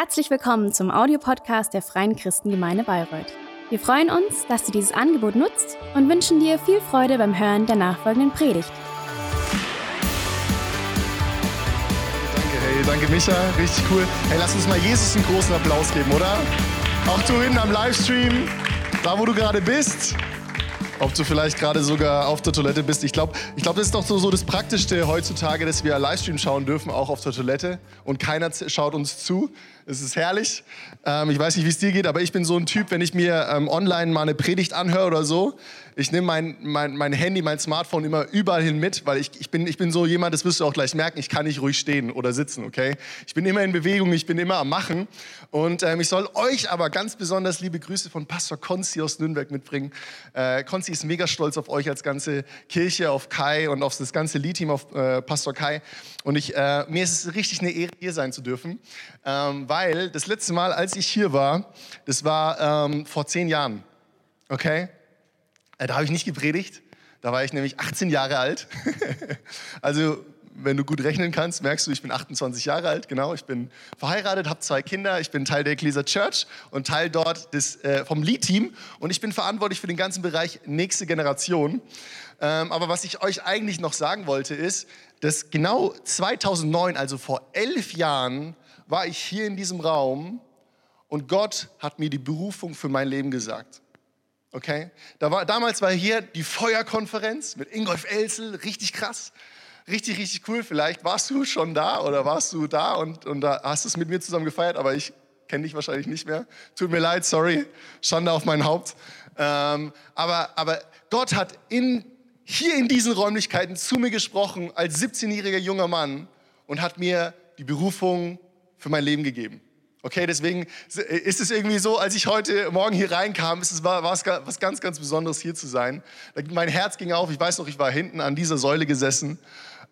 Herzlich willkommen zum Audiopodcast der Freien Christengemeinde Bayreuth. Wir freuen uns, dass du dieses Angebot nutzt und wünschen dir viel Freude beim Hören der nachfolgenden Predigt. Danke, hey, danke Micha, richtig cool. Hey, lass uns mal Jesus einen großen Applaus geben, oder? Auch du hinten am Livestream, da wo du gerade bist. Ob du vielleicht gerade sogar auf der Toilette bist. Ich glaube, ich glaub, das ist doch so, so das Praktischste heutzutage, dass wir Livestream schauen dürfen, auch auf der Toilette. Und keiner schaut uns zu. Es ist herrlich. Ähm, ich weiß nicht, wie es dir geht, aber ich bin so ein Typ, wenn ich mir ähm, online mal eine Predigt anhöre oder so, ich nehme mein, mein, mein Handy, mein Smartphone immer überall hin mit, weil ich, ich, bin, ich bin so jemand, das wirst du auch gleich merken, ich kann nicht ruhig stehen oder sitzen, okay? Ich bin immer in Bewegung, ich bin immer am Machen. Und ähm, ich soll euch aber ganz besonders liebe Grüße von Pastor Konzi aus Nürnberg mitbringen. Äh, Konzi ist mega stolz auf euch als ganze Kirche, auf Kai und auf das ganze Lead-Team, auf äh, Pastor Kai. Und ich, äh, mir ist es richtig eine Ehre, hier sein zu dürfen, ähm, weil das letzte Mal, als ich hier war, das war ähm, vor zehn Jahren, okay? Äh, da habe ich nicht gepredigt, da war ich nämlich 18 Jahre alt. also wenn du gut rechnen kannst, merkst du, ich bin 28 Jahre alt, genau. Ich bin verheiratet, habe zwei Kinder, ich bin Teil der Ecclesia Church und Teil dort des, äh, vom Lead-Team und ich bin verantwortlich für den ganzen Bereich nächste Generation. Ähm, aber was ich euch eigentlich noch sagen wollte, ist, dass genau 2009, also vor elf Jahren, war ich hier in diesem Raum und Gott hat mir die Berufung für mein Leben gesagt. Okay? Da war, damals war hier die Feuerkonferenz mit Ingolf Elsel, richtig krass, richtig, richtig cool. Vielleicht warst du schon da oder warst du da und, und da hast es mit mir zusammen gefeiert, aber ich kenne dich wahrscheinlich nicht mehr. Tut mir leid, sorry, Schande auf mein Haupt. Ähm, aber, aber Gott hat in, hier in diesen Räumlichkeiten zu mir gesprochen als 17-jähriger junger Mann und hat mir die Berufung für mein Leben gegeben. Okay, deswegen ist es irgendwie so, als ich heute Morgen hier reinkam, ist es war, war es was ganz, ganz Besonderes hier zu sein. Mein Herz ging auf. Ich weiß noch, ich war hinten an dieser Säule gesessen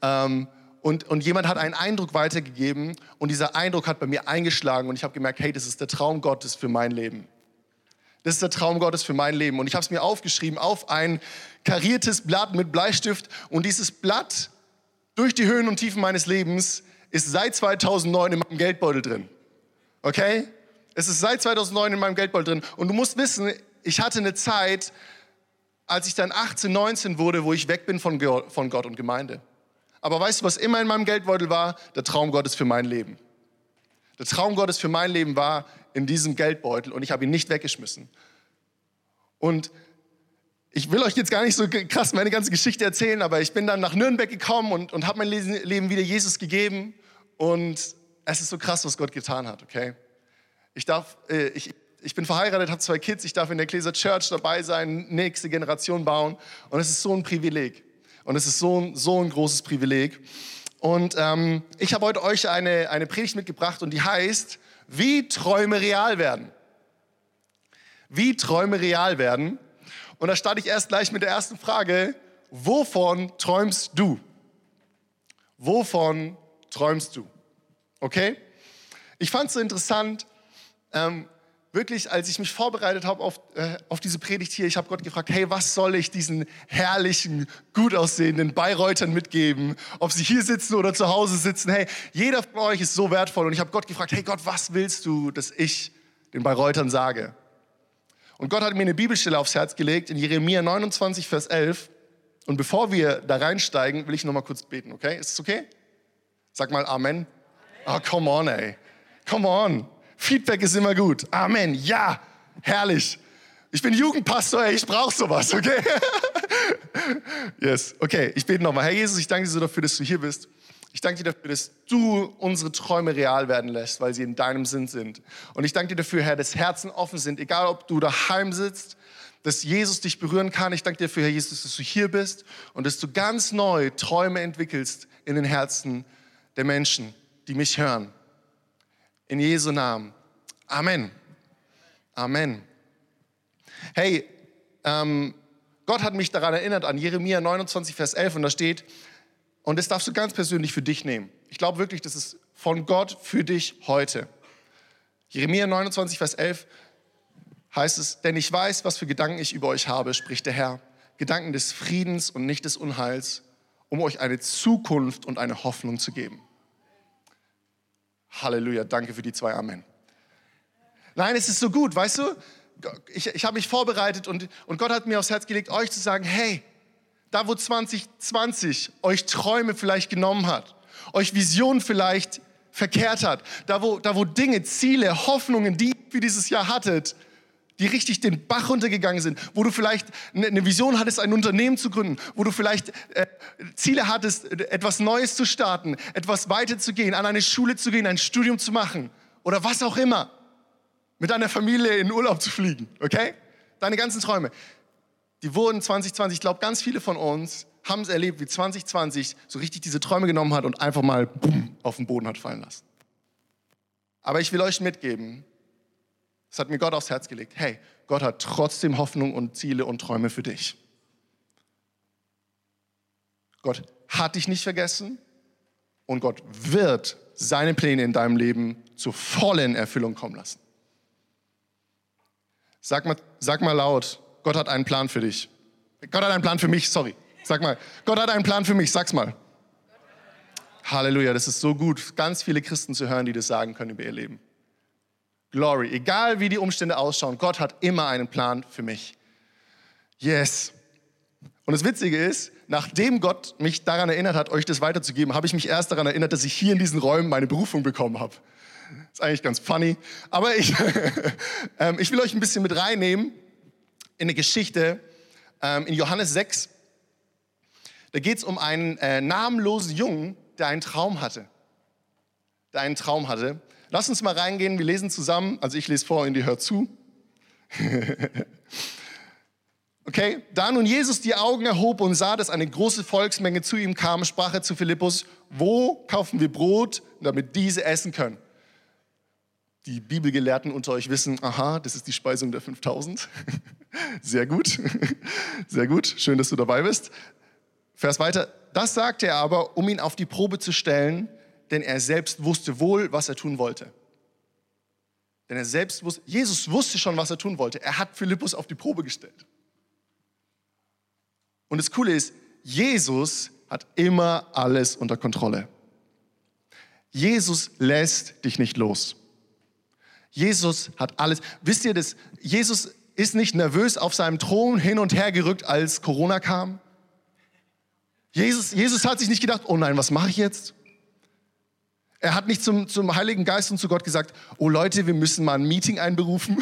ähm, und, und jemand hat einen Eindruck weitergegeben und dieser Eindruck hat bei mir eingeschlagen und ich habe gemerkt, hey, das ist der Traum Gottes für mein Leben. Das ist der Traum Gottes für mein Leben und ich habe es mir aufgeschrieben auf ein kariertes Blatt mit Bleistift und dieses Blatt durch die Höhen und Tiefen meines Lebens ist seit 2009 in meinem Geldbeutel drin. Okay? Es ist seit 2009 in meinem Geldbeutel drin. Und du musst wissen, ich hatte eine Zeit, als ich dann 18, 19 wurde, wo ich weg bin von, von Gott und Gemeinde. Aber weißt du, was immer in meinem Geldbeutel war? Der Traum Gottes für mein Leben. Der Traum Gottes für mein Leben war in diesem Geldbeutel und ich habe ihn nicht weggeschmissen. Und ich will euch jetzt gar nicht so krass meine ganze Geschichte erzählen, aber ich bin dann nach Nürnberg gekommen und, und habe mein Leben wieder Jesus gegeben. Und es ist so krass, was Gott getan hat, okay? Ich, darf, äh, ich, ich bin verheiratet, habe zwei Kids, ich darf in der Ecclesia Church dabei sein, nächste Generation bauen. Und es ist so ein Privileg. Und es ist so ein, so ein großes Privileg. Und ähm, ich habe heute euch eine, eine Predigt mitgebracht und die heißt, wie Träume real werden. Wie Träume real werden. Und da starte ich erst gleich mit der ersten Frage. Wovon träumst du? Wovon träumst du? Okay? Ich fand es so interessant, ähm, wirklich, als ich mich vorbereitet habe auf, äh, auf diese Predigt hier, ich habe Gott gefragt, hey, was soll ich diesen herrlichen, gut aussehenden Bayreutern mitgeben? Ob sie hier sitzen oder zu Hause sitzen, hey, jeder von euch ist so wertvoll. Und ich habe Gott gefragt, hey Gott, was willst du, dass ich den Bayreutern sage? Und Gott hat mir eine Bibelstelle aufs Herz gelegt in Jeremia 29, Vers 11. Und bevor wir da reinsteigen, will ich noch mal kurz beten, okay? Ist es okay? Sag mal Amen. Oh, come on, ey. Come on. Feedback ist immer gut. Amen. Ja, herrlich. Ich bin Jugendpastor, ey, ich brauche sowas, okay? yes, okay, ich bete nochmal. Herr Jesus, ich danke dir so dafür, dass du hier bist. Ich danke dir dafür, dass du unsere Träume real werden lässt, weil sie in deinem Sinn sind. Und ich danke dir dafür, Herr, dass Herzen offen sind, egal ob du daheim sitzt, dass Jesus dich berühren kann. Ich danke dir dafür, Herr Jesus, dass du hier bist und dass du ganz neu Träume entwickelst in den Herzen der Menschen die mich hören. In Jesu Namen. Amen. Amen. Hey, ähm, Gott hat mich daran erinnert, an Jeremia 29, Vers 11, und da steht, und das darfst du ganz persönlich für dich nehmen. Ich glaube wirklich, das ist von Gott für dich heute. Jeremia 29, Vers 11 heißt es, denn ich weiß, was für Gedanken ich über euch habe, spricht der Herr. Gedanken des Friedens und nicht des Unheils, um euch eine Zukunft und eine Hoffnung zu geben. Halleluja, danke für die zwei Amen. Nein, es ist so gut, weißt du? Ich, ich habe mich vorbereitet und, und Gott hat mir aufs Herz gelegt, euch zu sagen, hey, da wo 2020 euch Träume vielleicht genommen hat, euch Visionen vielleicht verkehrt hat, da wo, da wo Dinge, Ziele, Hoffnungen, die ihr für dieses Jahr hattet, die richtig den Bach runtergegangen sind, wo du vielleicht eine Vision hattest, ein Unternehmen zu gründen, wo du vielleicht äh, Ziele hattest, etwas Neues zu starten, etwas weiterzugehen, an eine Schule zu gehen, ein Studium zu machen oder was auch immer, mit deiner Familie in Urlaub zu fliegen, okay? Deine ganzen Träume, die wurden 2020, ich glaube, ganz viele von uns haben es erlebt, wie 2020 so richtig diese Träume genommen hat und einfach mal boom, auf den Boden hat fallen lassen. Aber ich will euch mitgeben, das hat mir Gott aufs Herz gelegt. Hey, Gott hat trotzdem Hoffnung und Ziele und Träume für dich. Gott hat dich nicht vergessen und Gott wird seine Pläne in deinem Leben zur vollen Erfüllung kommen lassen. Sag mal, sag mal laut, Gott hat einen Plan für dich. Gott hat einen Plan für mich, sorry. Sag mal, Gott hat einen Plan für mich, sag's mal. Halleluja, das ist so gut, ganz viele Christen zu hören, die das sagen können über ihr Leben. Glory, egal wie die Umstände ausschauen, Gott hat immer einen Plan für mich. Yes. Und das Witzige ist, nachdem Gott mich daran erinnert hat, euch das weiterzugeben, habe ich mich erst daran erinnert, dass ich hier in diesen Räumen meine Berufung bekommen habe. Ist eigentlich ganz funny. Aber ich, ähm, ich will euch ein bisschen mit reinnehmen in eine Geschichte ähm, in Johannes 6. Da geht es um einen äh, namenlosen Jungen, der einen Traum hatte. Der einen Traum hatte. Lass uns mal reingehen, wir lesen zusammen. Also ich lese vor und ihr hört zu. okay, da nun Jesus die Augen erhob und sah, dass eine große Volksmenge zu ihm kam, sprach er zu Philippus, wo kaufen wir Brot, damit diese essen können? Die Bibelgelehrten unter euch wissen, aha, das ist die Speisung der 5000. Sehr gut, sehr gut, schön, dass du dabei bist. Vers weiter, das sagte er aber, um ihn auf die Probe zu stellen, denn er selbst wusste wohl, was er tun wollte. Denn er selbst wusste, Jesus wusste schon, was er tun wollte. Er hat Philippus auf die Probe gestellt. Und das Coole ist, Jesus hat immer alles unter Kontrolle. Jesus lässt dich nicht los. Jesus hat alles. Wisst ihr das? Jesus ist nicht nervös auf seinem Thron hin und her gerückt, als Corona kam. Jesus, Jesus hat sich nicht gedacht, oh nein, was mache ich jetzt? Er hat nicht zum, zum Heiligen Geist und zu Gott gesagt, oh Leute, wir müssen mal ein Meeting einberufen.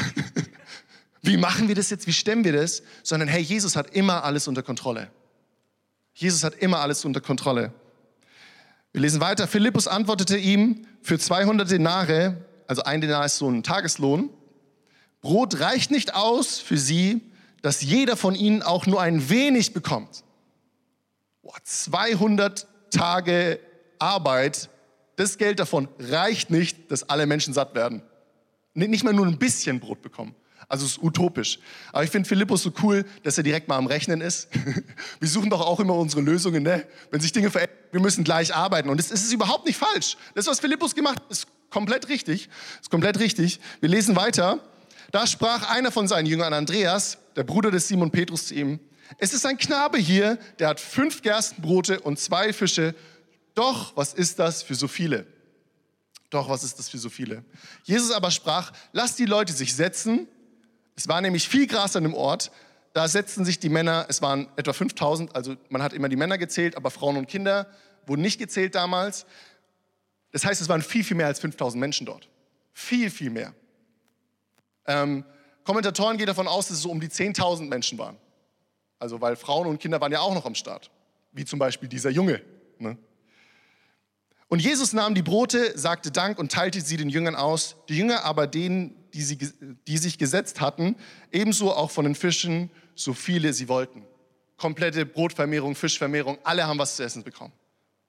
Wie machen wir das jetzt? Wie stemmen wir das? Sondern hey, Jesus hat immer alles unter Kontrolle. Jesus hat immer alles unter Kontrolle. Wir lesen weiter. Philippus antwortete ihm, für 200 Denare, also ein Denar ist so ein Tageslohn, Brot reicht nicht aus für sie, dass jeder von ihnen auch nur ein wenig bekommt. Boah, 200 Tage Arbeit das Geld davon reicht nicht, dass alle Menschen satt werden. Nicht mal nur ein bisschen Brot bekommen. Also es ist utopisch. Aber ich finde Philippus so cool, dass er direkt mal am Rechnen ist. Wir suchen doch auch immer unsere Lösungen, ne? Wenn sich Dinge verändern, wir müssen gleich arbeiten. Und es ist überhaupt nicht falsch. Das, was Philippus gemacht hat, ist komplett richtig. Ist komplett richtig. Wir lesen weiter. Da sprach einer von seinen Jüngern, Andreas, der Bruder des Simon Petrus, zu ihm: Es ist ein Knabe hier, der hat fünf Gerstenbrote und zwei Fische doch, was ist das für so viele? Doch, was ist das für so viele? Jesus aber sprach, lass die Leute sich setzen. Es war nämlich viel Gras an dem Ort. Da setzten sich die Männer, es waren etwa 5000, also man hat immer die Männer gezählt, aber Frauen und Kinder wurden nicht gezählt damals. Das heißt, es waren viel, viel mehr als 5000 Menschen dort. Viel, viel mehr. Ähm, Kommentatoren gehen davon aus, dass es so um die 10.000 Menschen waren. Also, weil Frauen und Kinder waren ja auch noch am Start. Wie zum Beispiel dieser Junge. Ne? Und Jesus nahm die Brote, sagte Dank und teilte sie den Jüngern aus. Die Jünger aber denen, die, sie, die sich gesetzt hatten, ebenso auch von den Fischen, so viele sie wollten. Komplette Brotvermehrung, Fischvermehrung, alle haben was zu essen bekommen.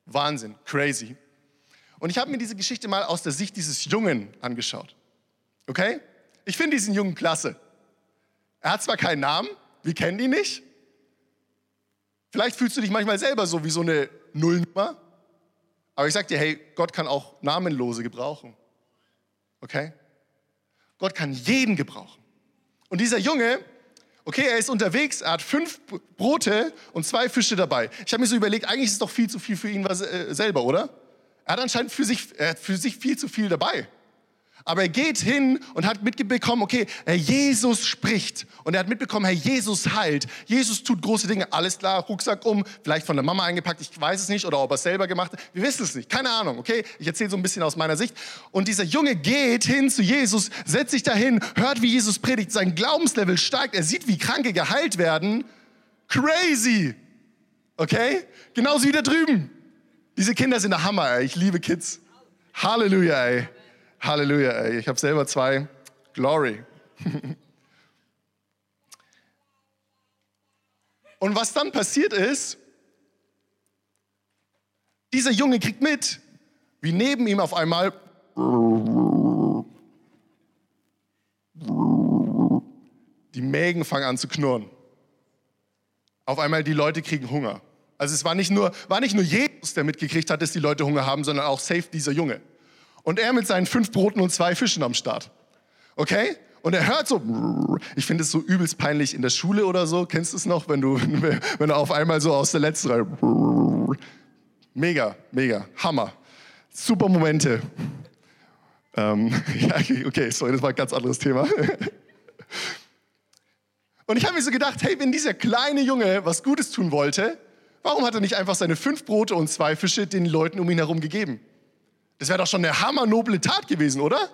Wahnsinn, crazy. Und ich habe mir diese Geschichte mal aus der Sicht dieses Jungen angeschaut. Okay? Ich finde diesen Jungen klasse. Er hat zwar keinen Namen, wir kennen ihn nicht. Vielleicht fühlst du dich manchmal selber so wie so eine Nullnummer. Aber ich sage dir, hey, Gott kann auch Namenlose gebrauchen. Okay? Gott kann jeden gebrauchen. Und dieser Junge, okay, er ist unterwegs, er hat fünf Brote und zwei Fische dabei. Ich habe mir so überlegt, eigentlich ist es doch viel zu viel für ihn äh, selber, oder? Er hat anscheinend für sich, er hat für sich viel zu viel dabei. Aber er geht hin und hat mitbekommen, okay, Herr Jesus spricht. Und er hat mitbekommen, Herr Jesus heilt. Jesus tut große Dinge. Alles klar, Rucksack um, vielleicht von der Mama eingepackt, ich weiß es nicht, oder ob er es selber gemacht hat. Wir wissen es nicht, keine Ahnung, okay? Ich erzähle so ein bisschen aus meiner Sicht. Und dieser Junge geht hin zu Jesus, setzt sich dahin, hört, wie Jesus predigt. Sein Glaubenslevel steigt. Er sieht, wie Kranke geheilt werden. Crazy. Okay? Genauso wie da drüben. Diese Kinder sind der Hammer, ey. Ich liebe Kids. Halleluja, ey. Halleluja, ey. Ich habe selber zwei. Glory. Und was dann passiert ist, dieser Junge kriegt mit, wie neben ihm auf einmal die Mägen fangen an zu knurren. Auf einmal die Leute kriegen Hunger. Also es war nicht nur, war nicht nur Jesus, der mitgekriegt hat, dass die Leute Hunger haben, sondern auch safe dieser Junge. Und er mit seinen fünf Broten und zwei Fischen am Start. Okay? Und er hört so, ich finde es so übelst peinlich in der Schule oder so. Kennst du es noch, wenn du, wenn du auf einmal so aus der letzten Reihe. Mega, mega, Hammer. Super Momente. Ähm, ja, okay, sorry, das war ein ganz anderes Thema. Und ich habe mir so gedacht, hey, wenn dieser kleine Junge was Gutes tun wollte, warum hat er nicht einfach seine fünf Brote und zwei Fische den Leuten um ihn herum gegeben? Das wäre doch schon eine hammernoble Tat gewesen, oder?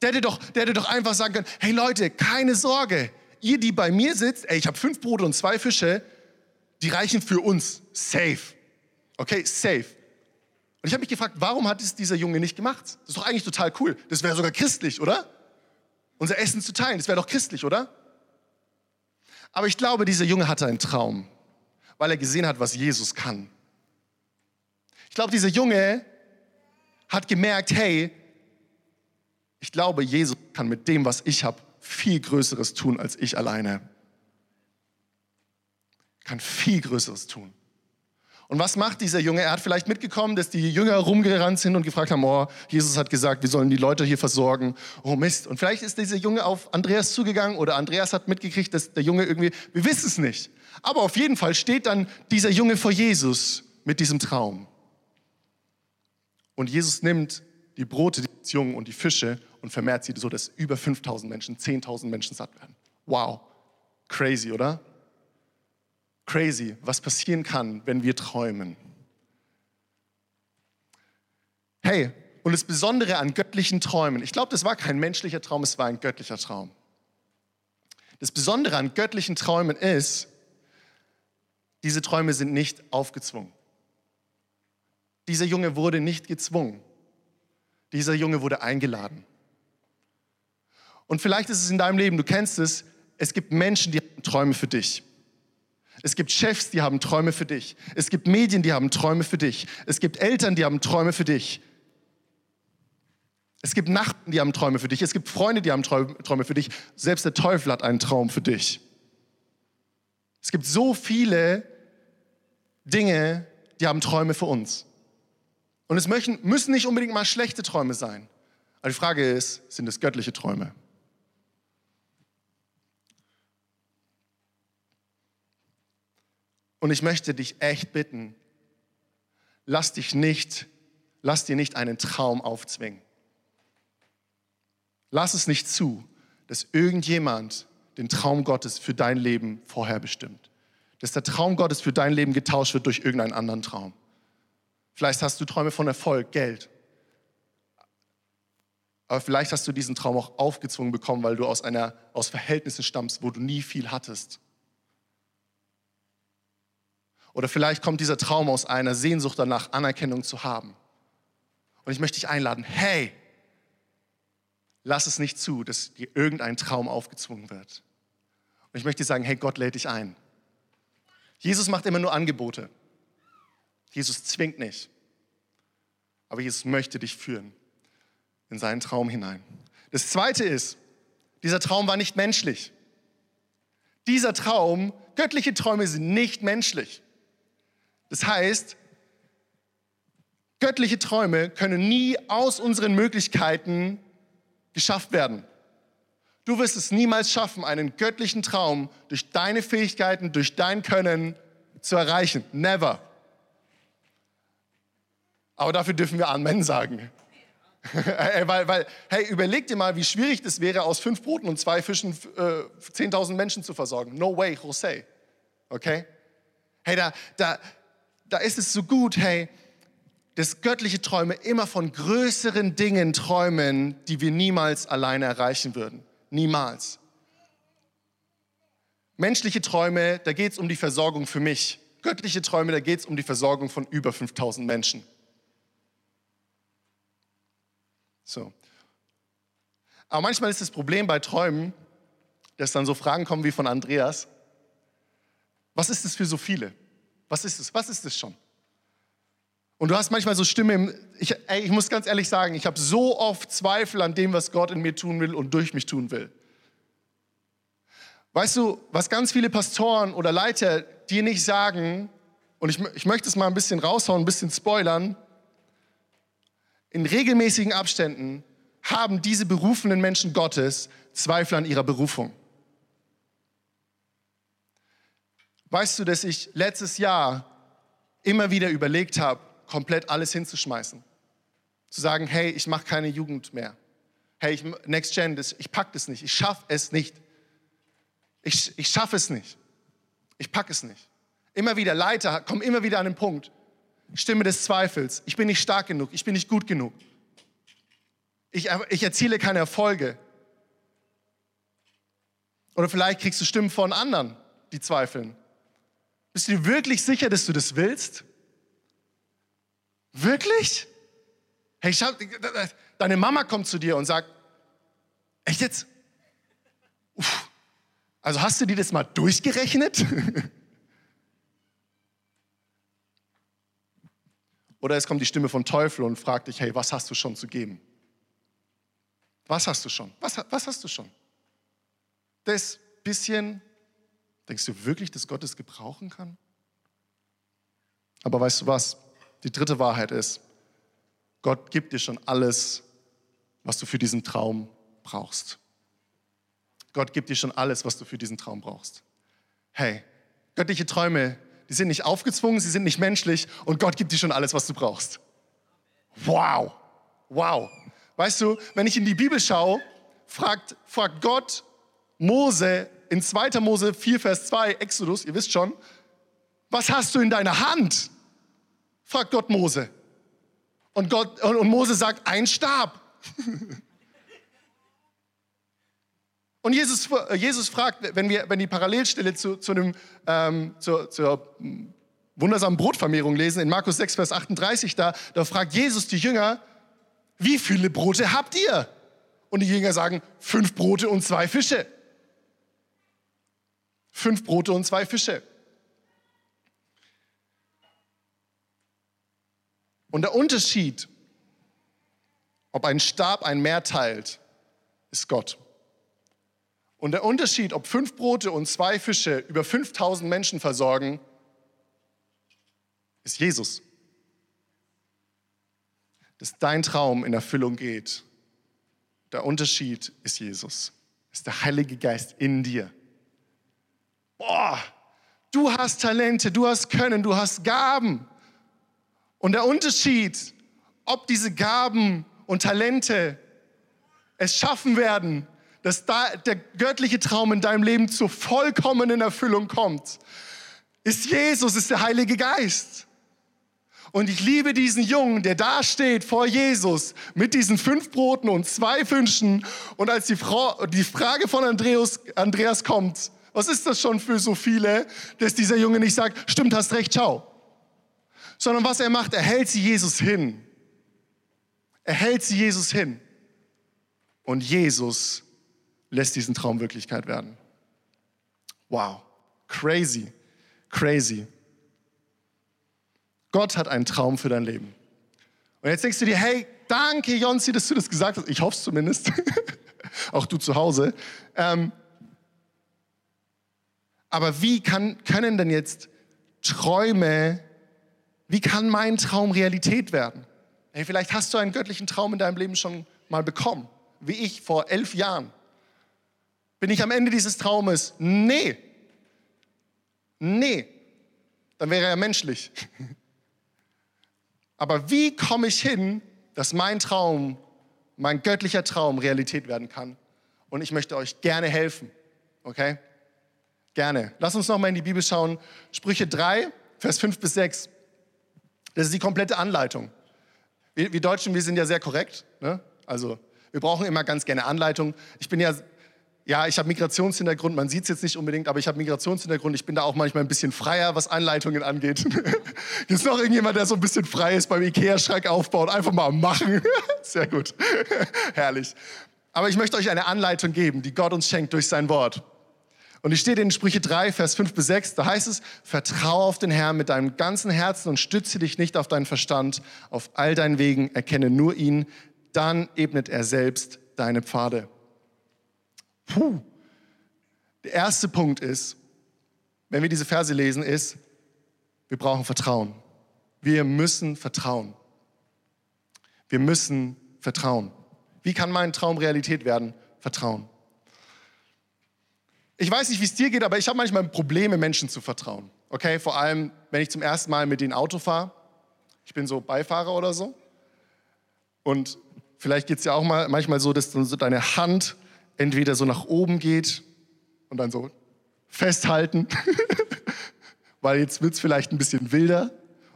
Der hätte, doch, der hätte doch einfach sagen können, hey Leute, keine Sorge, ihr, die bei mir sitzt, ey, ich habe fünf Brote und zwei Fische, die reichen für uns. Safe. Okay, safe. Und ich habe mich gefragt, warum hat es dieser Junge nicht gemacht? Das ist doch eigentlich total cool. Das wäre sogar christlich, oder? Unser Essen zu teilen, das wäre doch christlich, oder? Aber ich glaube, dieser Junge hatte einen Traum, weil er gesehen hat, was Jesus kann. Ich glaube, dieser Junge hat gemerkt, hey, ich glaube, Jesus kann mit dem, was ich habe, viel Größeres tun als ich alleine. Kann viel Größeres tun. Und was macht dieser Junge? Er hat vielleicht mitgekommen, dass die Jünger rumgerannt sind und gefragt haben, oh, Jesus hat gesagt, wir sollen die Leute hier versorgen. Oh Mist. Und vielleicht ist dieser Junge auf Andreas zugegangen oder Andreas hat mitgekriegt, dass der Junge irgendwie, wir wissen es nicht. Aber auf jeden Fall steht dann dieser Junge vor Jesus mit diesem Traum. Und Jesus nimmt die Brote des Jungen und die Fische und vermehrt sie so, dass über 5000 Menschen, 10.000 Menschen satt werden. Wow, crazy, oder? Crazy, was passieren kann, wenn wir träumen. Hey, und das Besondere an göttlichen Träumen, ich glaube, das war kein menschlicher Traum, es war ein göttlicher Traum. Das Besondere an göttlichen Träumen ist, diese Träume sind nicht aufgezwungen. Dieser Junge wurde nicht gezwungen. Dieser Junge wurde eingeladen. Und vielleicht ist es in deinem Leben, du kennst es, es gibt Menschen, die haben Träume für dich. Es gibt Chefs, die haben Träume für dich. Es gibt Medien, die haben Träume für dich. Es gibt Eltern, die haben Träume für dich. Es gibt Nachbarn, die haben Träume für dich. Es gibt Freunde, die haben Träume für dich. Selbst der Teufel hat einen Traum für dich. Es gibt so viele Dinge, die haben Träume für uns. Und es möchten, müssen nicht unbedingt mal schlechte Träume sein. Aber die Frage ist, sind es göttliche Träume? Und ich möchte dich echt bitten, lass dich nicht, lass dir nicht einen Traum aufzwingen. Lass es nicht zu, dass irgendjemand den Traum Gottes für dein Leben vorherbestimmt. Dass der Traum Gottes für dein Leben getauscht wird durch irgendeinen anderen Traum. Vielleicht hast du Träume von Erfolg, Geld. Aber vielleicht hast du diesen Traum auch aufgezwungen bekommen, weil du aus, einer, aus Verhältnissen stammst, wo du nie viel hattest. Oder vielleicht kommt dieser Traum aus einer Sehnsucht danach, Anerkennung zu haben. Und ich möchte dich einladen, hey, lass es nicht zu, dass dir irgendein Traum aufgezwungen wird. Und ich möchte dir sagen, hey, Gott lädt dich ein. Jesus macht immer nur Angebote. Jesus zwingt nicht. Aber Jesus möchte dich führen in seinen Traum hinein. Das zweite ist, dieser Traum war nicht menschlich. Dieser Traum, göttliche Träume sind nicht menschlich. Das heißt, göttliche Träume können nie aus unseren Möglichkeiten geschafft werden. Du wirst es niemals schaffen, einen göttlichen Traum durch deine Fähigkeiten, durch dein Können zu erreichen. Never. Aber dafür dürfen wir Amen sagen. weil, weil, hey, überleg dir mal, wie schwierig das wäre, aus fünf Broten und zwei Fischen äh, 10.000 Menschen zu versorgen. No way, Jose. Okay? Hey, da, da, da ist es so gut, hey, dass göttliche Träume immer von größeren Dingen träumen, die wir niemals alleine erreichen würden. Niemals. Menschliche Träume, da geht es um die Versorgung für mich. Göttliche Träume, da geht es um die Versorgung von über 5000 Menschen. So. Aber manchmal ist das Problem bei Träumen, dass dann so Fragen kommen wie von Andreas. Was ist es für so viele? Was ist es? Was ist es schon? Und du hast manchmal so Stimme im, ich, ey, ich muss ganz ehrlich sagen, ich habe so oft Zweifel an dem, was Gott in mir tun will und durch mich tun will. Weißt du, was ganz viele Pastoren oder Leiter dir nicht sagen, und ich, ich möchte es mal ein bisschen raushauen, ein bisschen spoilern, in regelmäßigen Abständen haben diese berufenen Menschen Gottes Zweifel an ihrer Berufung. Weißt du, dass ich letztes Jahr immer wieder überlegt habe, komplett alles hinzuschmeißen? Zu sagen, hey, ich mache keine Jugend mehr. Hey, ich, Next Gen, das, ich packe das nicht. Ich schaffe es nicht. Ich, ich schaffe es nicht. Ich packe es nicht. Immer wieder, Leiter kommen immer wieder an den Punkt, Stimme des Zweifels. Ich bin nicht stark genug, ich bin nicht gut genug. Ich, ich erziele keine Erfolge. Oder vielleicht kriegst du Stimmen von anderen, die zweifeln. Bist du dir wirklich sicher, dass du das willst? Wirklich? Hey, schau, deine Mama kommt zu dir und sagt, echt jetzt? Uff. Also hast du dir das mal durchgerechnet? Oder es kommt die Stimme von Teufel und fragt dich, hey, was hast du schon zu geben? Was hast du schon? Was, was hast du schon? Das bisschen, denkst du wirklich, dass Gott es gebrauchen kann? Aber weißt du was? Die dritte Wahrheit ist, Gott gibt dir schon alles, was du für diesen Traum brauchst. Gott gibt dir schon alles, was du für diesen Traum brauchst. Hey, göttliche Träume die sind nicht aufgezwungen, sie sind nicht menschlich und Gott gibt dir schon alles, was du brauchst. Wow, wow. Weißt du, wenn ich in die Bibel schaue, fragt, fragt Gott Mose in 2. Mose 4, Vers 2, Exodus, ihr wisst schon, was hast du in deiner Hand? Fragt Gott Mose. Und, Gott, und Mose sagt, ein Stab. Und Jesus, Jesus fragt, wenn wir wenn die Parallelstelle zu, zu einem, ähm, zur, zur wundersamen Brotvermehrung lesen, in Markus 6, Vers 38, da, da fragt Jesus die Jünger, wie viele Brote habt ihr? Und die Jünger sagen, fünf Brote und zwei Fische. Fünf Brote und zwei Fische. Und der Unterschied, ob ein Stab ein Meer teilt, ist Gott. Und der Unterschied, ob fünf Brote und zwei Fische über 5000 Menschen versorgen, ist Jesus. Dass dein Traum in Erfüllung geht. Der Unterschied ist Jesus. Ist der Heilige Geist in dir. Boah, du hast Talente, du hast Können, du hast Gaben. Und der Unterschied, ob diese Gaben und Talente es schaffen werden, dass da der göttliche Traum in deinem Leben zur vollkommenen Erfüllung kommt, ist Jesus, ist der Heilige Geist. Und ich liebe diesen Jungen, der da steht vor Jesus mit diesen fünf Broten und zwei Fünschen. Und als die, Frau, die Frage von Andreas, Andreas kommt, was ist das schon für so viele, dass dieser Junge nicht sagt, stimmt, hast recht, ciao. Sondern was er macht, er hält sie Jesus hin. Er hält sie Jesus hin. Und Jesus lässt diesen Traum Wirklichkeit werden. Wow, crazy, crazy. Gott hat einen Traum für dein Leben. Und jetzt denkst du dir, hey, danke Jonsi, dass du das gesagt hast. Ich hoffe es zumindest. Auch du zu Hause. Ähm, aber wie kann, können denn jetzt Träume, wie kann mein Traum Realität werden? Hey, vielleicht hast du einen göttlichen Traum in deinem Leben schon mal bekommen, wie ich vor elf Jahren. Bin ich am Ende dieses Traumes? Nee. Nee. Dann wäre er menschlich. Aber wie komme ich hin, dass mein Traum mein göttlicher Traum Realität werden kann. Und ich möchte euch gerne helfen. Okay? Gerne. Lass uns nochmal in die Bibel schauen. Sprüche 3, Vers 5 bis 6. Das ist die komplette Anleitung. Wir, wir Deutschen, wir sind ja sehr korrekt. Ne? Also wir brauchen immer ganz gerne Anleitung. Ich bin ja, ja, ich habe Migrationshintergrund, man sieht es jetzt nicht unbedingt, aber ich habe Migrationshintergrund. Ich bin da auch manchmal ein bisschen freier, was Anleitungen angeht. Gibt es noch irgendjemand, der so ein bisschen frei ist beim Ikea-Schrank aufbauen? Einfach mal machen. Sehr gut. Herrlich. Aber ich möchte euch eine Anleitung geben, die Gott uns schenkt durch sein Wort. Und die steht in Sprüche 3, Vers 5 bis 6, da heißt es, vertraue auf den Herrn mit deinem ganzen Herzen und stütze dich nicht auf deinen Verstand, auf all deinen Wegen, erkenne nur ihn, dann ebnet er selbst deine Pfade. Puh. Der erste Punkt ist, wenn wir diese Verse lesen, ist, wir brauchen Vertrauen. Wir müssen vertrauen. Wir müssen vertrauen. Wie kann mein Traum Realität werden? Vertrauen. Ich weiß nicht, wie es dir geht, aber ich habe manchmal Probleme, Menschen zu vertrauen. Okay, vor allem, wenn ich zum ersten Mal mit denen Auto fahre. Ich bin so Beifahrer oder so. Und vielleicht geht es ja auch mal manchmal so, dass so deine Hand entweder so nach oben geht und dann so festhalten, weil jetzt wird es vielleicht ein bisschen wilder.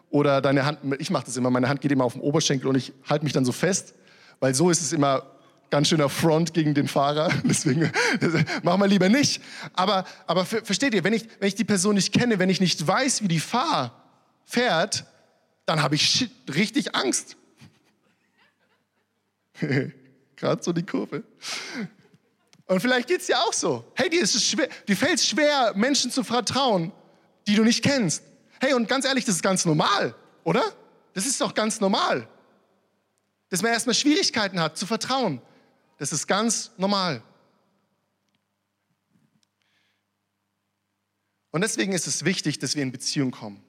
Oder deine Hand, ich mache das immer, meine Hand geht immer auf den Oberschenkel und ich halte mich dann so fest, weil so ist es immer ganz schöner Front gegen den Fahrer. Deswegen machen wir lieber nicht. Aber, aber versteht ihr, wenn ich, wenn ich die Person nicht kenne, wenn ich nicht weiß, wie die Fahr fährt, dann habe ich richtig Angst. Gerade so die Kurve. Und vielleicht geht es dir auch so. Hey, dir, dir fällt es schwer, Menschen zu vertrauen, die du nicht kennst. Hey, und ganz ehrlich, das ist ganz normal, oder? Das ist doch ganz normal. Dass man erstmal Schwierigkeiten hat zu vertrauen. Das ist ganz normal. Und deswegen ist es wichtig, dass wir in Beziehung kommen.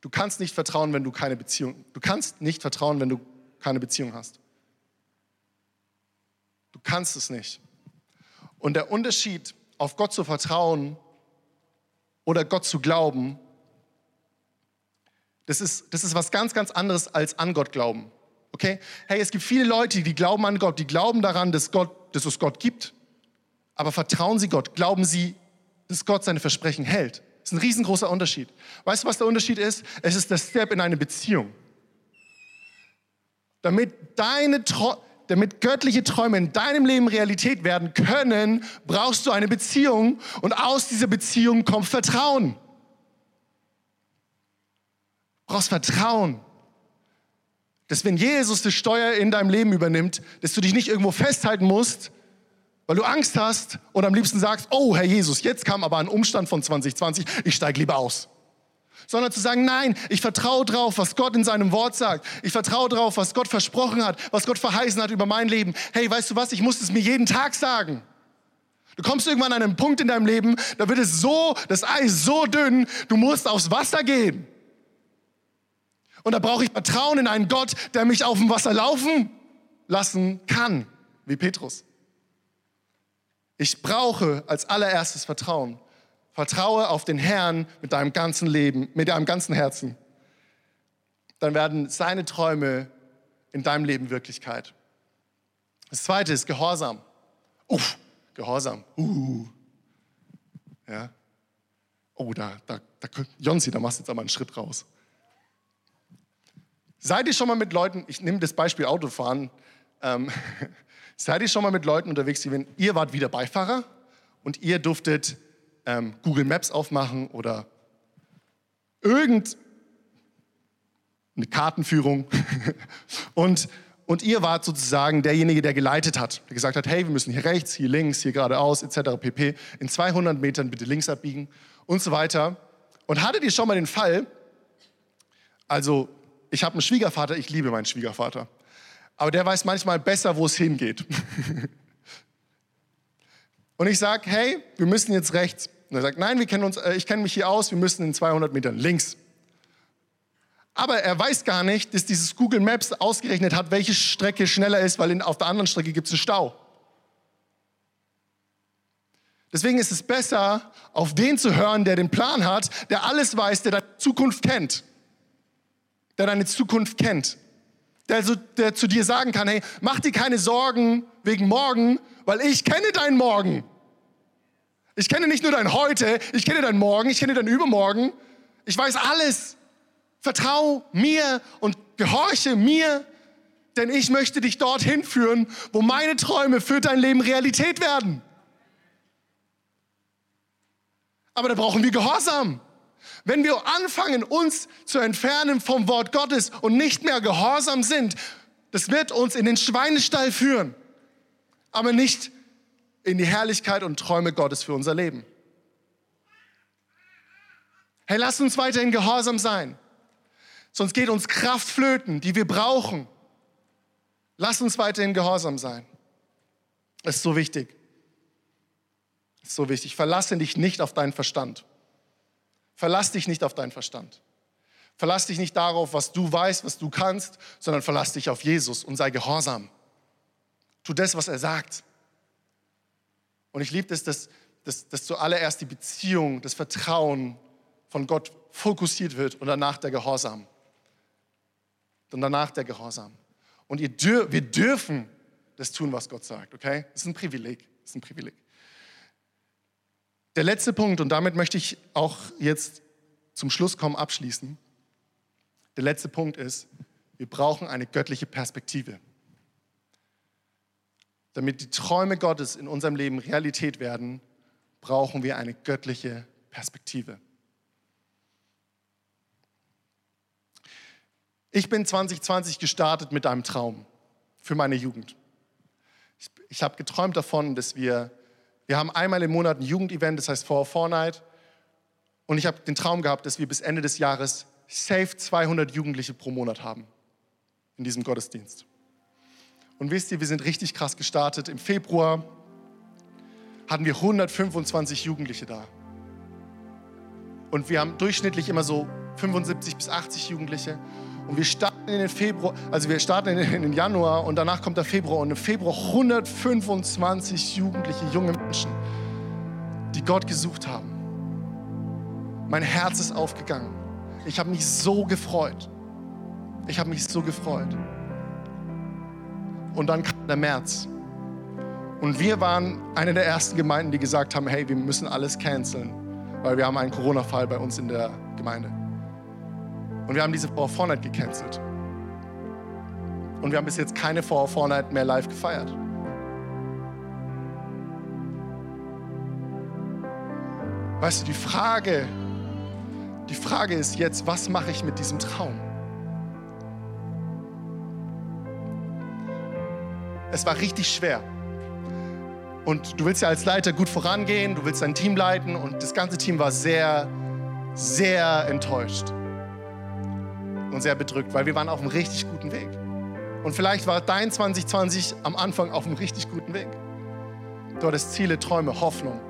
Du kannst nicht vertrauen, wenn du keine Beziehung, du kannst nicht vertrauen, wenn du keine Beziehung hast. Du kannst es nicht. Und der Unterschied, auf Gott zu vertrauen oder Gott zu glauben, das ist, das ist was ganz, ganz anderes als an Gott glauben. Okay? Hey, es gibt viele Leute, die glauben an Gott, die glauben daran, dass, Gott, dass es Gott gibt. Aber vertrauen sie Gott? Glauben sie, dass Gott seine Versprechen hält? Das ist ein riesengroßer Unterschied. Weißt du, was der Unterschied ist? Es ist der Step in eine Beziehung. Damit, deine, damit göttliche Träume in deinem Leben Realität werden können, brauchst du eine Beziehung und aus dieser Beziehung kommt Vertrauen. Du brauchst Vertrauen dass wenn Jesus die Steuer in deinem Leben übernimmt, dass du dich nicht irgendwo festhalten musst, weil du Angst hast und am liebsten sagst, oh Herr Jesus, jetzt kam aber ein Umstand von 2020, ich steige lieber aus. Sondern zu sagen, nein, ich vertraue drauf, was Gott in seinem Wort sagt. Ich vertraue drauf, was Gott versprochen hat, was Gott verheißen hat über mein Leben. Hey, weißt du was, ich muss es mir jeden Tag sagen. Du kommst irgendwann an einen Punkt in deinem Leben, da wird es so, das Eis so dünn, du musst aufs Wasser gehen. Und da brauche ich Vertrauen in einen Gott, der mich auf dem Wasser laufen lassen kann, wie Petrus. Ich brauche als allererstes Vertrauen. Vertraue auf den Herrn mit deinem ganzen Leben, mit deinem ganzen Herzen. Dann werden seine Träume in deinem Leben Wirklichkeit. Das zweite ist Gehorsam. Uff, Gehorsam. Uh. Ja. Oh, da, da, da, Jonsi, da machst du jetzt aber einen Schritt raus. Seid ihr schon mal mit Leuten, ich nehme das Beispiel Autofahren, ähm, seid ihr schon mal mit Leuten unterwegs, die, wenn ihr wart wieder Beifahrer und ihr durftet ähm, Google Maps aufmachen oder irgendeine Kartenführung und, und ihr wart sozusagen derjenige, der geleitet hat, der gesagt hat, hey, wir müssen hier rechts, hier links, hier geradeaus, etc. pp. In 200 Metern bitte links abbiegen und so weiter. Und hattet ihr schon mal den Fall, also ich habe einen Schwiegervater, ich liebe meinen Schwiegervater. Aber der weiß manchmal besser, wo es hingeht. Und ich sage, hey, wir müssen jetzt rechts. Und er sagt, nein, wir kennen uns, äh, ich kenne mich hier aus, wir müssen in 200 Metern links. Aber er weiß gar nicht, dass dieses Google Maps ausgerechnet hat, welche Strecke schneller ist, weil in, auf der anderen Strecke gibt es einen Stau. Deswegen ist es besser, auf den zu hören, der den Plan hat, der alles weiß, der die Zukunft kennt der deine Zukunft kennt. der, so, der zu dir sagen kann, hey, mach dir keine Sorgen wegen morgen, weil ich kenne dein Morgen. Ich kenne nicht nur dein Heute, ich kenne dein Morgen, ich kenne dein Übermorgen. Ich weiß alles. Vertrau mir und gehorche mir, denn ich möchte dich dorthin führen, wo meine Träume für dein Leben Realität werden. Aber da brauchen wir Gehorsam. Wenn wir anfangen, uns zu entfernen vom Wort Gottes und nicht mehr gehorsam sind, das wird uns in den Schweinestall führen, aber nicht in die Herrlichkeit und Träume Gottes für unser Leben. Hey, lasst uns weiterhin gehorsam sein. Sonst geht uns Kraft flöten, die wir brauchen. Lasst uns weiterhin gehorsam sein. Das ist so wichtig. Das ist so wichtig. Verlasse dich nicht auf deinen Verstand. Verlass dich nicht auf deinen Verstand. Verlass dich nicht darauf, was du weißt, was du kannst, sondern verlass dich auf Jesus und sei gehorsam. Tu das, was er sagt. Und ich liebe es, dass, dass, dass zuallererst die Beziehung, das Vertrauen von Gott fokussiert wird und danach der Gehorsam. Und danach der Gehorsam. Und dür wir dürfen das tun, was Gott sagt, okay? Das ist ein Privileg. Das ist ein Privileg. Der letzte Punkt, und damit möchte ich auch jetzt zum Schluss kommen, abschließen. Der letzte Punkt ist, wir brauchen eine göttliche Perspektive. Damit die Träume Gottes in unserem Leben Realität werden, brauchen wir eine göttliche Perspektive. Ich bin 2020 gestartet mit einem Traum für meine Jugend. Ich, ich habe geträumt davon, dass wir wir haben einmal im Monat ein Jugendevent, das heißt For Fortnite. Und ich habe den Traum gehabt, dass wir bis Ende des Jahres safe 200 Jugendliche pro Monat haben in diesem Gottesdienst. Und wisst ihr, wir sind richtig krass gestartet. Im Februar hatten wir 125 Jugendliche da. Und wir haben durchschnittlich immer so 75 bis 80 Jugendliche. Und wir starten in den Februar, also wir starten in den Januar und danach kommt der Februar und im Februar 125 jugendliche, junge Menschen, die Gott gesucht haben. Mein Herz ist aufgegangen. Ich habe mich so gefreut. Ich habe mich so gefreut. Und dann kam der März. Und wir waren eine der ersten Gemeinden, die gesagt haben, hey, wir müssen alles canceln, weil wir haben einen Corona-Fall bei uns in der Gemeinde. Und wir haben diese Power Fortnite gecancelt. Und wir haben bis jetzt keine Power Fortnite mehr live gefeiert. Weißt du, die Frage, die Frage ist jetzt, was mache ich mit diesem Traum? Es war richtig schwer. Und du willst ja als Leiter gut vorangehen, du willst dein Team leiten und das ganze Team war sehr, sehr enttäuscht und sehr bedrückt, weil wir waren auf einem richtig guten Weg. Und vielleicht war dein 2020 am Anfang auf einem richtig guten Weg. Du hattest Ziele, Träume, Hoffnung.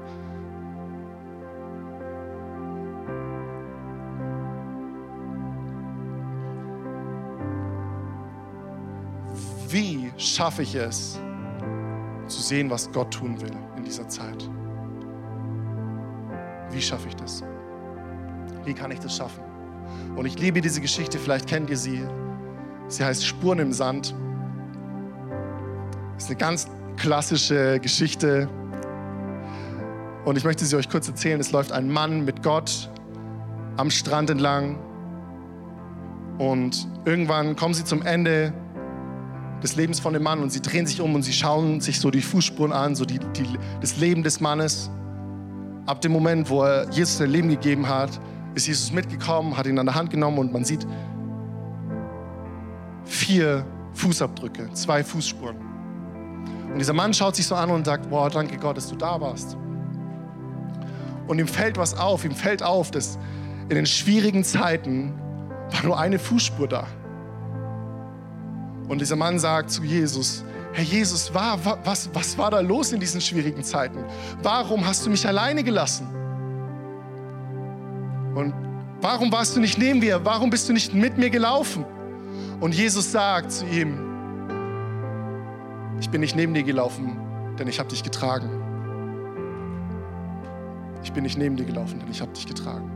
Wie schaffe ich es, zu sehen, was Gott tun will in dieser Zeit? Wie schaffe ich das? Wie kann ich das schaffen? Und ich liebe diese Geschichte, vielleicht kennt ihr sie. Sie heißt Spuren im Sand. Ist eine ganz klassische Geschichte. Und ich möchte sie euch kurz erzählen. Es läuft ein Mann mit Gott am Strand entlang. Und irgendwann kommen sie zum Ende des Lebens von dem Mann und sie drehen sich um und sie schauen sich so die Fußspuren an, so die, die, das Leben des Mannes. Ab dem Moment, wo er Jesus sein Leben gegeben hat, ist Jesus mitgekommen, hat ihn an der Hand genommen und man sieht vier Fußabdrücke, zwei Fußspuren. Und dieser Mann schaut sich so an und sagt, boah, danke Gott, dass du da warst. Und ihm fällt was auf, ihm fällt auf, dass in den schwierigen Zeiten war nur eine Fußspur da. Und dieser Mann sagt zu Jesus, Herr Jesus, was, was war da los in diesen schwierigen Zeiten? Warum hast du mich alleine gelassen? Und warum warst du nicht neben mir? Warum bist du nicht mit mir gelaufen? Und Jesus sagt zu ihm, ich bin nicht neben dir gelaufen, denn ich habe dich getragen. Ich bin nicht neben dir gelaufen, denn ich habe dich getragen.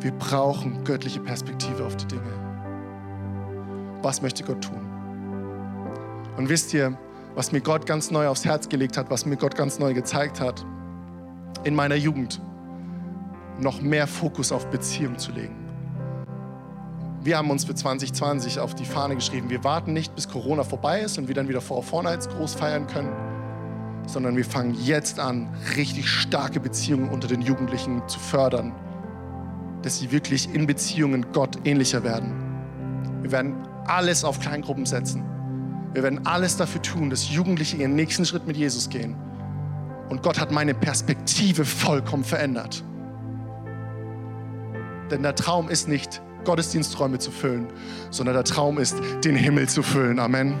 Wir brauchen göttliche Perspektive auf die Dinge. Was möchte Gott tun? Und wisst ihr, was mir Gott ganz neu aufs Herz gelegt hat, was mir Gott ganz neu gezeigt hat, in meiner Jugend noch mehr Fokus auf Beziehung zu legen. Wir haben uns für 2020 auf die Fahne geschrieben, wir warten nicht, bis Corona vorbei ist und wir dann wieder vor Vornights groß feiern können, sondern wir fangen jetzt an, richtig starke Beziehungen unter den Jugendlichen zu fördern, dass sie wirklich in Beziehungen Gott ähnlicher werden. Wir werden alles auf Kleingruppen setzen. Wir werden alles dafür tun, dass Jugendliche ihren nächsten Schritt mit Jesus gehen. Und Gott hat meine Perspektive vollkommen verändert. Denn der Traum ist nicht, Gottesdiensträume zu füllen, sondern der Traum ist, den Himmel zu füllen. Amen.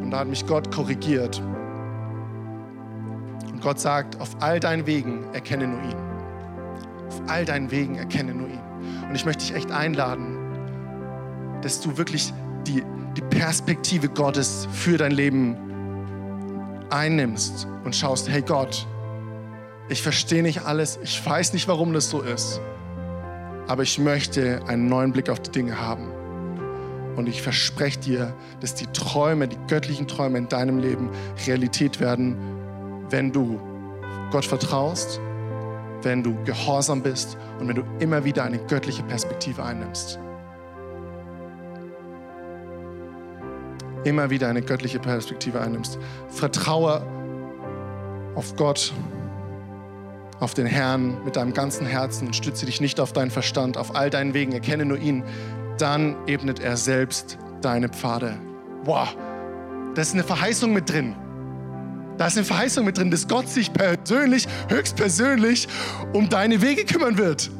Und da hat mich Gott korrigiert. Und Gott sagt, auf all deinen Wegen erkenne nur ihn. Auf all deinen Wegen erkenne nur ihn. Und ich möchte dich echt einladen, dass du wirklich die, die Perspektive Gottes für dein Leben einnimmst und schaust, hey Gott, ich verstehe nicht alles, ich weiß nicht, warum das so ist, aber ich möchte einen neuen Blick auf die Dinge haben. Und ich verspreche dir, dass die Träume, die göttlichen Träume in deinem Leben Realität werden, wenn du Gott vertraust, wenn du gehorsam bist und wenn du immer wieder eine göttliche Perspektive einnimmst. Immer wieder eine göttliche Perspektive einnimmst. Vertraue auf Gott auf den Herrn mit deinem ganzen Herzen stütze dich nicht auf deinen Verstand, auf all deinen Wegen, erkenne nur ihn, dann ebnet er selbst deine Pfade. Boah, da ist eine Verheißung mit drin. Da ist eine Verheißung mit drin, dass Gott sich persönlich, höchstpersönlich um deine Wege kümmern wird.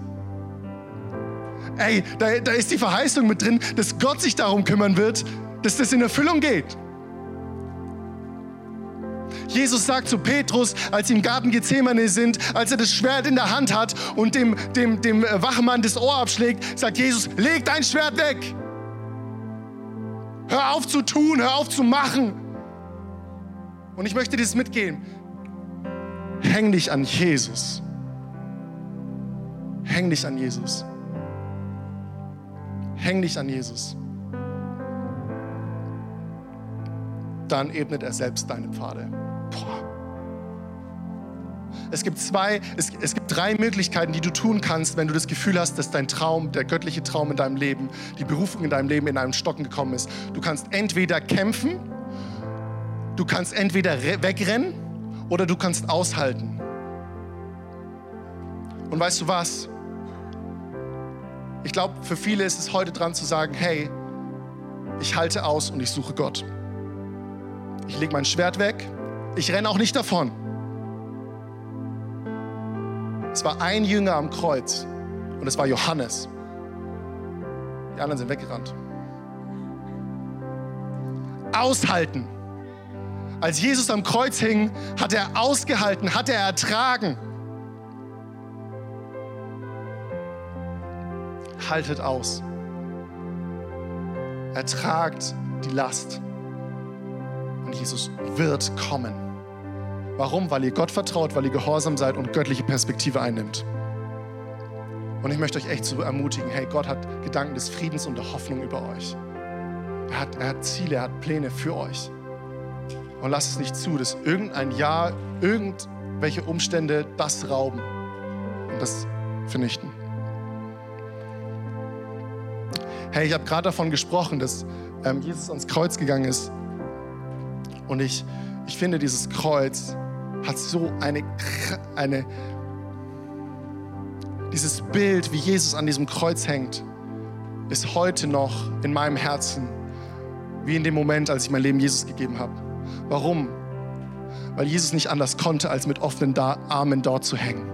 Ey, da, da ist die Verheißung mit drin, dass Gott sich darum kümmern wird, dass das in Erfüllung geht. Jesus sagt zu Petrus, als sie im Garten Gethsemane sind, als er das Schwert in der Hand hat und dem, dem, dem Wachmann das Ohr abschlägt, sagt Jesus, leg dein Schwert weg. Hör auf zu tun, hör auf zu machen. Und ich möchte dir das mitgehen. Häng dich an Jesus. Häng dich an Jesus. Häng dich an Jesus. Dann ebnet er selbst deine Pfade. Boah. Es gibt zwei, es, es gibt drei Möglichkeiten, die du tun kannst, wenn du das Gefühl hast, dass dein Traum, der göttliche Traum in deinem Leben, die Berufung in deinem Leben in einem Stocken gekommen ist. Du kannst entweder kämpfen, du kannst entweder wegrennen oder du kannst aushalten. Und weißt du was? Ich glaube, für viele ist es heute dran zu sagen, hey, ich halte aus und ich suche Gott. Ich lege mein Schwert weg ich renne auch nicht davon. Es war ein Jünger am Kreuz und es war Johannes. Die anderen sind weggerannt. Aushalten. Als Jesus am Kreuz hing, hat er ausgehalten, hat er ertragen. Haltet aus. Ertragt die Last. Und Jesus wird kommen. Warum? Weil ihr Gott vertraut, weil ihr gehorsam seid und göttliche Perspektive einnimmt. Und ich möchte euch echt so ermutigen, hey, Gott hat Gedanken des Friedens und der Hoffnung über euch. Er hat, er hat Ziele, er hat Pläne für euch. Und lasst es nicht zu, dass irgendein Jahr, irgendwelche Umstände das rauben und das vernichten. Hey, ich habe gerade davon gesprochen, dass ähm, Jesus ans Kreuz gegangen ist. Und ich, ich finde, dieses Kreuz hat so eine, eine, dieses Bild, wie Jesus an diesem Kreuz hängt, ist heute noch in meinem Herzen, wie in dem Moment, als ich mein Leben Jesus gegeben habe. Warum? Weil Jesus nicht anders konnte, als mit offenen Armen dort zu hängen.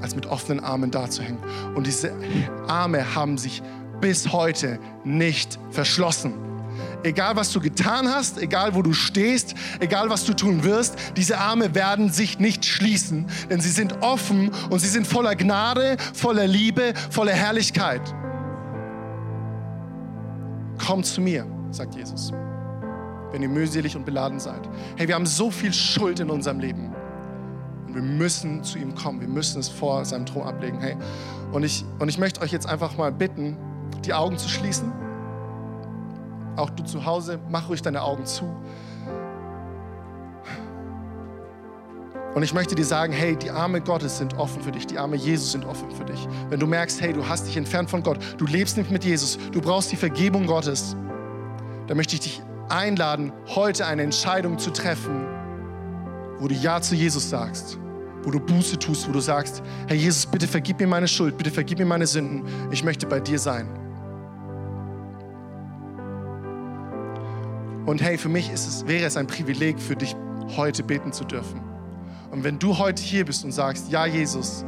Als mit offenen Armen da zu hängen. Und diese Arme haben sich bis heute nicht verschlossen egal was du getan hast, egal wo du stehst, egal was du tun wirst, diese Arme werden sich nicht schließen, denn sie sind offen und sie sind voller Gnade, voller Liebe, voller Herrlichkeit. Komm zu mir, sagt Jesus, wenn ihr mühselig und beladen seid. Hey, wir haben so viel Schuld in unserem Leben. Und wir müssen zu ihm kommen. Wir müssen es vor seinem Thron ablegen. Hey, und ich, und ich möchte euch jetzt einfach mal bitten, die Augen zu schließen. Auch du zu Hause, mach ruhig deine Augen zu. Und ich möchte dir sagen, hey, die Arme Gottes sind offen für dich, die Arme Jesus sind offen für dich. Wenn du merkst, hey, du hast dich entfernt von Gott, du lebst nicht mit Jesus, du brauchst die Vergebung Gottes, dann möchte ich dich einladen, heute eine Entscheidung zu treffen, wo du Ja zu Jesus sagst, wo du Buße tust, wo du sagst, Herr Jesus, bitte vergib mir meine Schuld, bitte vergib mir meine Sünden, ich möchte bei dir sein. Und hey, für mich es, wäre es ein Privileg für dich, heute beten zu dürfen. Und wenn du heute hier bist und sagst, ja Jesus,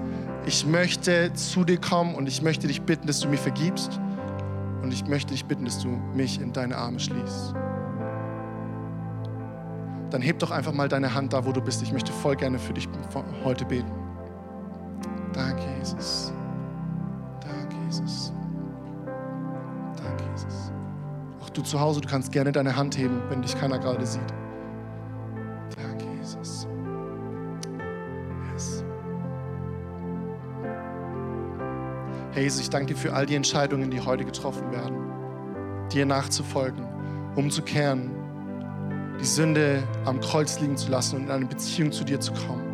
ich möchte zu dir kommen und ich möchte dich bitten, dass du mir vergibst und ich möchte dich bitten, dass du mich in deine Arme schließt, dann heb doch einfach mal deine Hand da, wo du bist. Ich möchte voll gerne für dich heute beten. Danke, Jesus. Du zu Hause, du kannst gerne deine Hand heben, wenn dich keiner gerade sieht. Danke, Jesus. Herr Jesus, ich danke dir für all die Entscheidungen, die heute getroffen werden, dir nachzufolgen, umzukehren, die Sünde am Kreuz liegen zu lassen und in eine Beziehung zu dir zu kommen.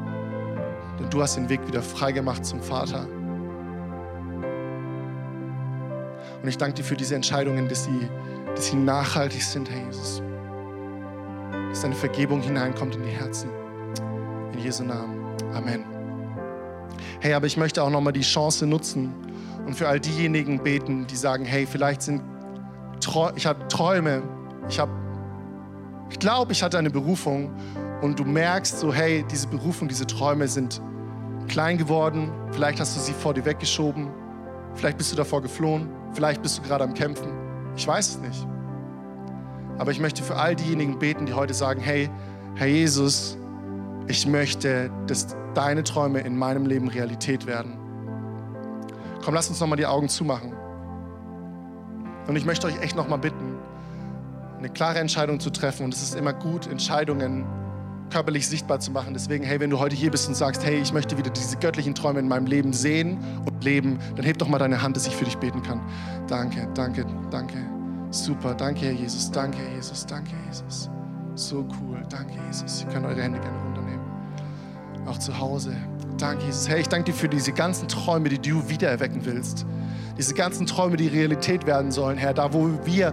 Denn du hast den Weg wieder freigemacht zum Vater. Und ich danke dir für diese Entscheidungen, dass sie, dass sie nachhaltig sind, Herr Jesus. Dass deine Vergebung hineinkommt in die Herzen. In Jesu Namen. Amen. Hey, aber ich möchte auch nochmal die Chance nutzen, und für all diejenigen beten, die sagen, hey, vielleicht sind ich habe Träume, ich habe ich glaube, ich hatte eine Berufung und du merkst so, hey, diese Berufung, diese Träume sind klein geworden, vielleicht hast du sie vor dir weggeschoben, vielleicht bist du davor geflohen, vielleicht bist du gerade am Kämpfen. Ich weiß es nicht. Aber ich möchte für all diejenigen beten, die heute sagen, hey, Herr Jesus, ich möchte, dass deine Träume in meinem Leben Realität werden. Komm, lass uns nochmal die Augen zumachen. Und ich möchte euch echt nochmal bitten, eine klare Entscheidung zu treffen. Und es ist immer gut, Entscheidungen körperlich sichtbar zu machen. Deswegen, hey, wenn du heute hier bist und sagst, hey, ich möchte wieder diese göttlichen Träume in meinem Leben sehen und leben, dann heb doch mal deine Hand, dass ich für dich beten kann. Danke, danke, danke. Super, danke, Herr Jesus, danke, Herr Jesus, danke, Herr Jesus. So cool, danke, Jesus. Ihr könnt eure Hände gerne runternehmen. Auch zu Hause. Danke, Jesus. Hey, ich danke dir für diese ganzen Träume, die du wiedererwecken willst. Diese ganzen Träume, die Realität werden sollen, Herr. Da, wo wir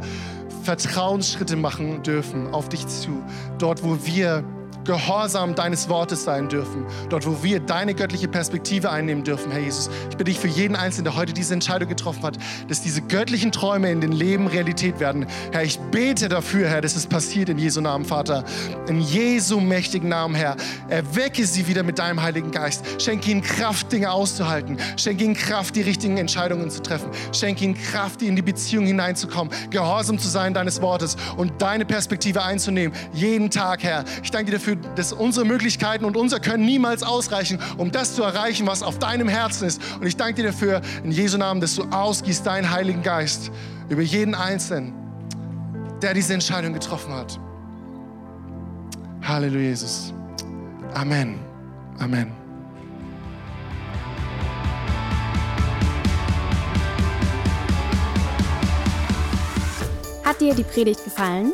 Vertrauensschritte machen dürfen auf dich zu. Dort, wo wir Gehorsam deines Wortes sein dürfen. Dort, wo wir deine göttliche Perspektive einnehmen dürfen, Herr Jesus. Ich bitte dich für jeden Einzelnen, der heute diese Entscheidung getroffen hat, dass diese göttlichen Träume in den Leben Realität werden. Herr, ich bete dafür, Herr, dass es passiert in Jesu Namen, Vater. In Jesu mächtigen Namen, Herr. Erwecke sie wieder mit deinem Heiligen Geist. Schenke ihnen Kraft, Dinge auszuhalten. Schenke ihnen Kraft, die richtigen Entscheidungen zu treffen. Schenke ihnen Kraft, in die Beziehung hineinzukommen. Gehorsam zu sein deines Wortes und deine Perspektive einzunehmen. Jeden Tag, Herr. Ich danke dir dafür, dass unsere Möglichkeiten und unser Können niemals ausreichen, um das zu erreichen, was auf deinem Herzen ist. Und ich danke dir dafür, in Jesu Namen, dass du ausgießt deinen Heiligen Geist über jeden Einzelnen, der diese Entscheidung getroffen hat. Halleluja, Jesus. Amen. Amen. Hat dir die Predigt gefallen?